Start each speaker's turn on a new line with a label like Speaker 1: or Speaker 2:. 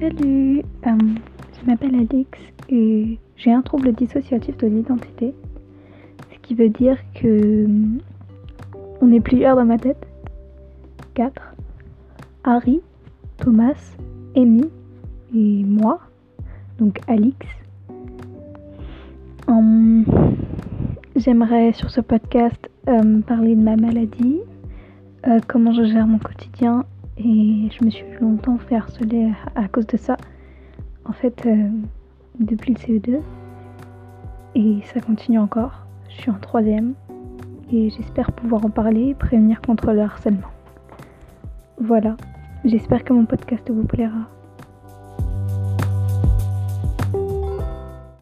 Speaker 1: Salut, je m'appelle Alix et j'ai un trouble dissociatif de l'identité, ce qui veut dire que on est plusieurs dans ma tête. 4. Harry, Thomas, Amy et moi, donc Alix. Hum, J'aimerais sur ce podcast euh, parler de ma maladie, euh, comment je gère mon quotidien et je me suis longtemps fait harceler à, cause de ça. En fait, euh, depuis le CE2 et ça continue encore. Je suis en troisième et j'espère pouvoir en parler et prévenir contre le harcèlement. Voilà, j'espère que mon podcast vous plaira.